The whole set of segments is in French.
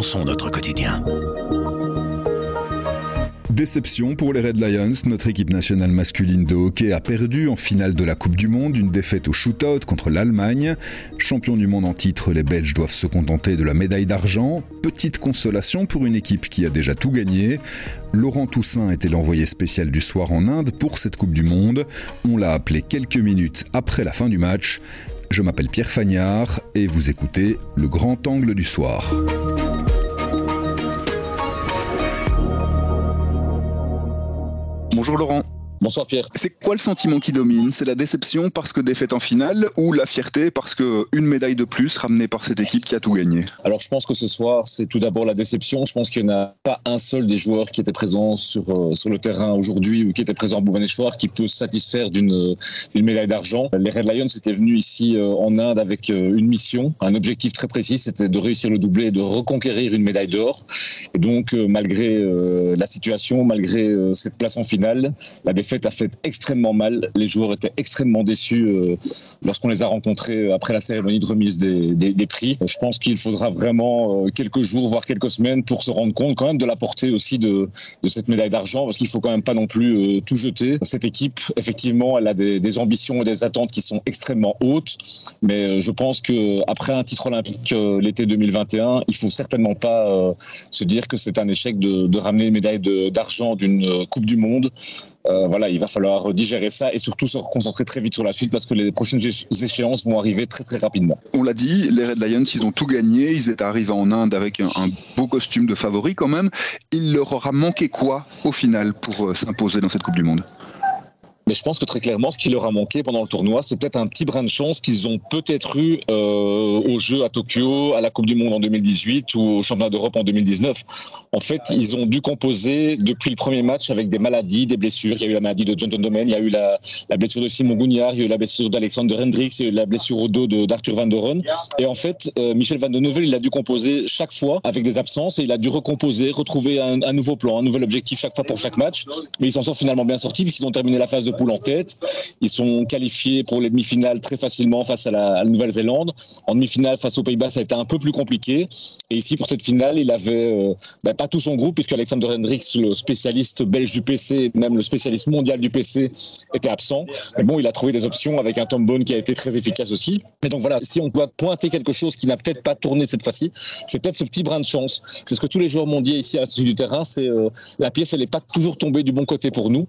notre quotidien. Déception pour les Red Lions, notre équipe nationale masculine de hockey a perdu en finale de la Coupe du Monde, une défaite au shootout contre l'Allemagne. Champion du monde en titre, les Belges doivent se contenter de la médaille d'argent. Petite consolation pour une équipe qui a déjà tout gagné. Laurent Toussaint était l'envoyé spécial du soir en Inde pour cette Coupe du Monde. On l'a appelé quelques minutes après la fin du match. Je m'appelle Pierre Fagnard et vous écoutez Le Grand Angle du Soir. Bonjour Laurent. Bonsoir Pierre. C'est quoi le sentiment qui domine? C'est la déception parce que défaite en finale ou la fierté parce que une médaille de plus ramenée par cette équipe qui a tout gagné? Alors je pense que ce soir c'est tout d'abord la déception. Je pense qu'il n'y en a pas un seul des joueurs qui était présent sur, euh, sur le terrain aujourd'hui ou qui était présent à Boubanéchoir qui peut se satisfaire d'une une médaille d'argent. Les Red Lions étaient venus ici euh, en Inde avec euh, une mission, un objectif très précis, c'était de réussir le doublé et de reconquérir une médaille d'or. Et donc malgré la situation, malgré cette place en finale, la défaite fait a fait extrêmement mal. Les joueurs étaient extrêmement déçus euh, lorsqu'on les a rencontrés euh, après la cérémonie de remise des, prix. Je pense qu'il faudra vraiment euh, quelques jours, voire quelques semaines pour se rendre compte quand même de la portée aussi de, de cette médaille d'argent, parce qu'il faut quand même pas non plus tout jeter. Cette équipe, effectivement, elle a des, des, ambitions et des attentes qui sont extrêmement hautes, mais je pense que après un titre olympique l'été 2021, il faut certainement pas se dire que c'est un échec de, ramener une médaille d'argent d'une Coupe du Monde. voilà il va falloir digérer ça et surtout se concentrer très vite sur la suite parce que les prochaines échéances vont arriver très très rapidement. On l'a dit, les Red Lions, ils ont tout gagné. Ils étaient arrivés en Inde avec un, beau costume de favori quand même. Il leur aura manqué quoi au final pour euh, s'imposer dans cette Coupe du Monde? Mais je pense que très clairement, ce qui leur a manqué pendant le tournoi, c'est peut-être un petit brin de chance qu'ils ont peut-être eu euh, aux Jeux à Tokyo, à la Coupe du Monde en 2018 ou au Championnat d'Europe en 2019. En fait, ils ont dû composer depuis le premier match avec des maladies, des blessures. Il y a eu la maladie de John John Domen, il y a eu la, la blessure de Simon Gougnard, il y a eu la blessure d'Alexander Hendricks, il y a eu la blessure au dos d'Arthur Van der Ren. Et en fait, euh, Michel Van de il a dû composer chaque fois avec des absences et il a dû recomposer, retrouver un, un nouveau plan, un nouvel objectif chaque fois pour chaque match. Mais ils s'en sont finalement bien sortis puisqu'ils ont terminé la phase de en tête. Ils sont qualifiés pour les demi-finales très facilement face à la, Nouvelle-Zélande. En demi-finale face aux Pays-Bas, ça a été un peu plus compliqué. Et ici, pour cette finale, il avait euh, bah, pas tout son groupe, puisque Alexander Hendricks, le spécialiste belge du PC, même le spécialiste mondial du PC, était absent. Mais bon, il a trouvé des options avec un Tom Bone qui a été très efficace aussi. Et donc voilà, si on doit pointer quelque chose qui n'a peut-être pas tourné cette fois-ci, c'est peut-être ce petit brin de chance. C'est ce que tous les joueurs m'ont dit ici à la du terrain, c'est euh, la pièce, elle n'est pas toujours tombée du bon côté pour nous.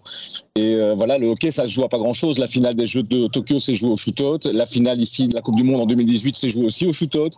Et euh, voilà, le hockey, ça se joue à pas grand-chose. La finale des Jeux de Tokyo s'est jouée au shootout. La finale ici de la Coupe du Monde en 2018 s'est jouée aussi au shootout.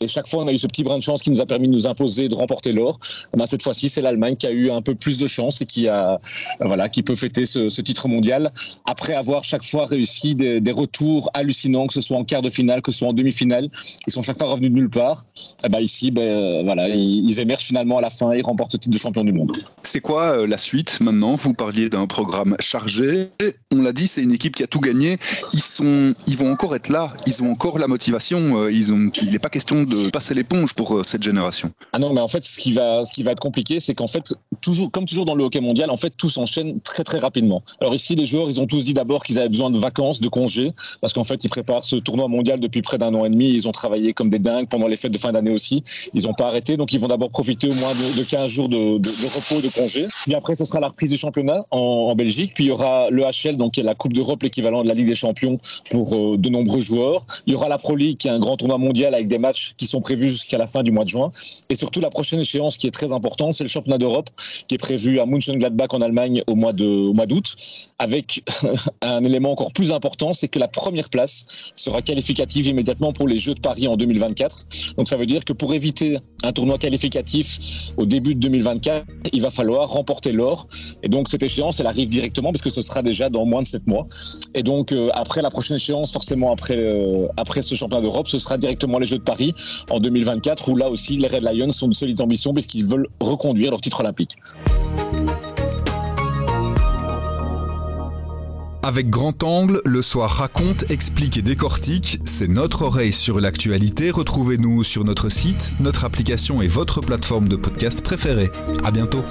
Et chaque fois, on a eu ce petit brin de chance qui nous a permis de nous imposer, de remporter l'or. Eh ben, cette fois-ci, c'est l'Allemagne qui a eu un peu plus de chance et qui a, voilà, qui peut fêter ce, titre mondial après avoir chaque fois réussi des, retours hallucinants, que ce soit en quart de finale, que ce soit en demi-finale. Ils sont chaque fois revenus de nulle part. Et eh ben, ici, ben, voilà, ils, émergent finalement à la fin et ils remportent ce titre de champion du monde. C'est quoi euh, la suite maintenant? Vous parliez d'un programme chargé. On l'a dit, c'est une équipe qui a tout gagné. Ils sont, ils vont encore être là. Ils ont encore la motivation. Euh, il n'est pas question de passer l'éponge pour euh, cette génération. Ah non, mais en fait, ce qui va, ce qui va être compliqué, c'est qu'en fait, toujours, comme toujours dans le hockey mondial, en fait, tout s'enchaîne très très rapidement. Alors ici, les joueurs, ils ont tous dit d'abord qu'ils avaient besoin de vacances, de congés, parce qu'en fait, ils préparent ce tournoi mondial depuis près d'un an et demi. Ils ont travaillé comme des dingues pendant les fêtes de fin d'année aussi. Ils n'ont pas arrêté, donc ils vont d'abord profiter au moins de, de 15 jours de repos, de congés. Puis après, ce sera la reprise du championnat en, en Belgique. Puis il y aura le HL, donc qui est la Coupe d'Europe, l'équivalent de la Ligue des Champions pour euh, de nombreux joueurs. Il y aura la Pro League, qui est un grand tournoi mondial avec des matchs qui sont prévus jusqu'à la fin du mois de juin. Et surtout, la prochaine échéance qui est très importante, c'est le championnat d'Europe qui est prévu à Mönchengladbach en Allemagne au mois au mois d'août, avec un élément encore plus important, c'est que la première place sera qualificative immédiatement pour les Jeux de Paris en 2024. Donc ça veut dire que pour éviter un tournoi qualificatif au début de 2024, il va falloir remporter l'or. Et donc cette échéance, elle arrive directement parce que ce sera déjà dans moins de sept mois. Et donc euh, après la prochaine échéance, forcément après euh, après ce championnat d'Europe, ce sera directement les Jeux de Paris en 2024 où là aussi les Red Lions sont de solide ambition puisqu'ils veulent reconduire leur titre olympique. Avec grand angle, le soir raconte, explique et décortique. C'est notre oreille sur l'actualité. Retrouvez-nous sur notre site, notre application et votre plateforme de podcast préférée. À bientôt.